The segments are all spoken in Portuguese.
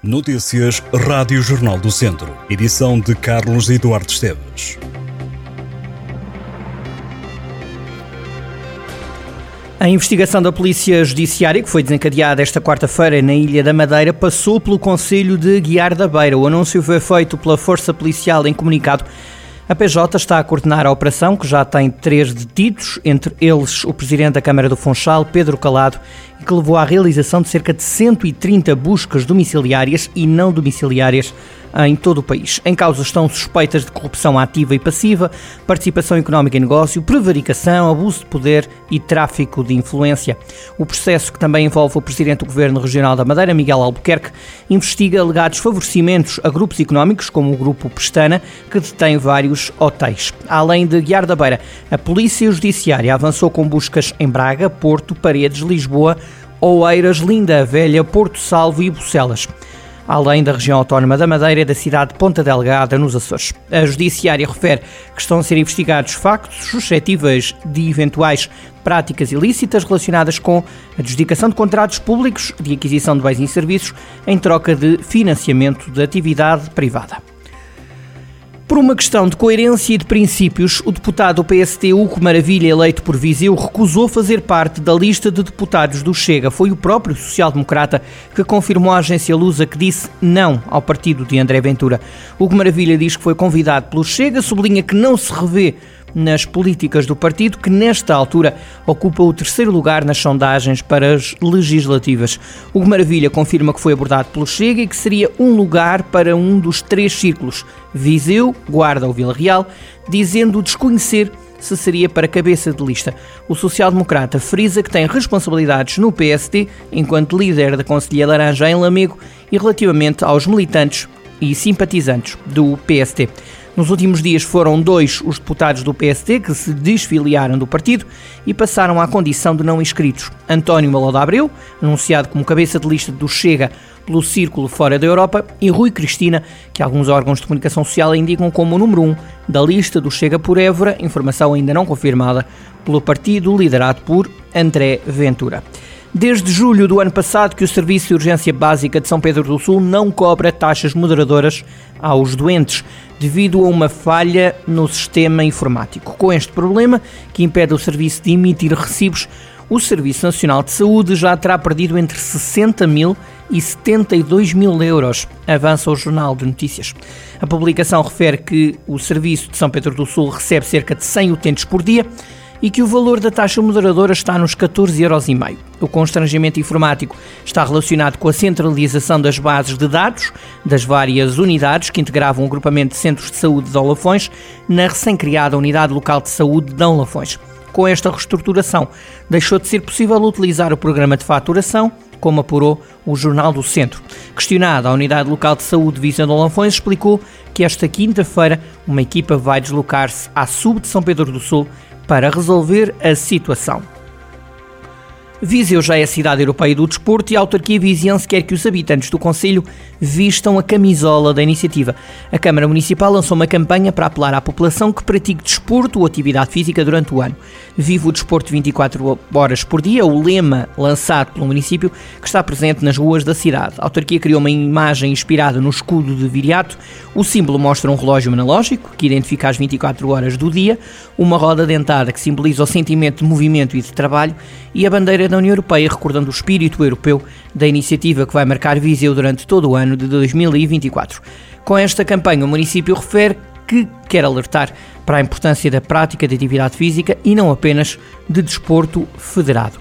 Notícias Rádio Jornal do Centro. Edição de Carlos Eduardo Esteves. A investigação da Polícia Judiciária, que foi desencadeada esta quarta-feira na Ilha da Madeira, passou pelo Conselho de Guiar da Beira. O anúncio foi feito pela Força Policial em comunicado a PJ está a coordenar a operação, que já tem três detidos, entre eles o presidente da Câmara do Funchal, Pedro Calado, e que levou à realização de cerca de 130 buscas domiciliárias e não domiciliárias em todo o país. Em causa estão suspeitas de corrupção ativa e passiva, participação económica em negócio, prevaricação, abuso de poder e tráfico de influência. O processo, que também envolve o Presidente do Governo Regional da Madeira, Miguel Albuquerque, investiga alegados favorecimentos a grupos económicos, como o Grupo Pestana, que detém vários hotéis. Além de Guiar da Beira, a Polícia Judiciária avançou com buscas em Braga, Porto, Paredes, Lisboa, Oeiras, Linda Velha, Porto Salvo e Bucelas além da região autónoma da Madeira e da cidade de Ponta Delgada, nos Açores. A Judiciária refere que estão a ser investigados factos suscetíveis de eventuais práticas ilícitas relacionadas com a adjudicação de contratos públicos de aquisição de bens e serviços em troca de financiamento de atividade privada. Por uma questão de coerência e de princípios, o deputado do PST Hugo Maravilha, eleito por Viseu, recusou fazer parte da lista de deputados do Chega. Foi o próprio social-democrata que confirmou à agência Lusa que disse não ao partido de André Ventura. Hugo Maravilha diz que foi convidado pelo Chega, sublinha que não se revê nas políticas do partido, que nesta altura ocupa o terceiro lugar nas sondagens para as legislativas. O Maravilha confirma que foi abordado pelo Chega e que seria um lugar para um dos três círculos, Viseu, Guarda ou Vila Real, dizendo desconhecer se seria para cabeça de lista. O social-democrata frisa que tem responsabilidades no PSD enquanto líder da Conselhia Laranja em Lamego e relativamente aos militantes e simpatizantes do PSD. Nos últimos dias foram dois os deputados do PSD que se desfiliaram do partido e passaram à condição de não inscritos. António Maloda Abreu, anunciado como cabeça de lista do Chega pelo Círculo Fora da Europa, e Rui Cristina, que alguns órgãos de comunicação social indicam como o número um da lista do Chega por Évora, informação ainda não confirmada pelo partido liderado por André Ventura. Desde julho do ano passado que o Serviço de Urgência Básica de São Pedro do Sul não cobra taxas moderadoras aos doentes devido a uma falha no sistema informático. Com este problema, que impede o serviço de emitir recibos, o Serviço Nacional de Saúde já terá perdido entre 60 mil e 72 mil euros, avança o Jornal de Notícias. A publicação refere que o Serviço de São Pedro do Sul recebe cerca de 100 utentes por dia e que o valor da taxa moderadora está nos 14,5 euros. O constrangimento informático está relacionado com a centralização das bases de dados das várias unidades que integravam o agrupamento de centros de saúde de Dom Lafões na recém-criada Unidade Local de Saúde de Dom Lafões. Com esta reestruturação, deixou de ser possível utilizar o programa de faturação, como apurou o Jornal do Centro. Questionada, a Unidade Local de Saúde de Visão de Lanfões explicou que esta quinta-feira uma equipa vai deslocar-se à Sub de São Pedro do Sul para resolver a situação. Viseu já é a cidade europeia do desporto e a autarquia viziense quer que os habitantes do Conselho vistam a camisola da iniciativa. A Câmara Municipal lançou uma campanha para apelar à população que pratique desporto ou atividade física durante o ano. Viva o desporto 24 horas por dia, o lema lançado pelo município que está presente nas ruas da cidade. A autarquia criou uma imagem inspirada no escudo de Viriato. O símbolo mostra um relógio analógico que identifica as 24 horas do dia, uma roda dentada que simboliza o sentimento de movimento e de trabalho e a bandeira da União Europeia, recordando o espírito europeu da iniciativa que vai marcar Viseu durante todo o ano de 2024. Com esta campanha, o município refere que quer alertar para a importância da prática de atividade física e não apenas de desporto federado.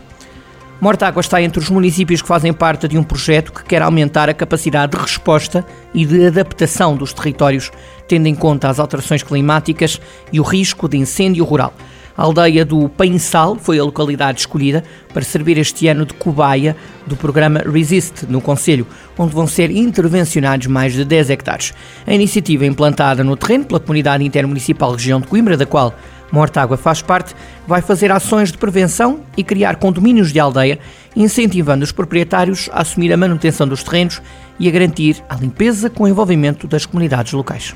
Mortágua está entre os municípios que fazem parte de um projeto que quer aumentar a capacidade de resposta e de adaptação dos territórios, tendo em conta as alterações climáticas e o risco de incêndio rural. A aldeia do Pensal foi a localidade escolhida para servir este ano de cobaia do programa Resist no Conselho, onde vão ser intervencionados mais de 10 hectares. A iniciativa é implantada no terreno pela Comunidade Intermunicipal Região de Coimbra, da qual Mortágua faz parte, vai fazer ações de prevenção e criar condomínios de aldeia, incentivando os proprietários a assumir a manutenção dos terrenos e a garantir a limpeza com o envolvimento das comunidades locais.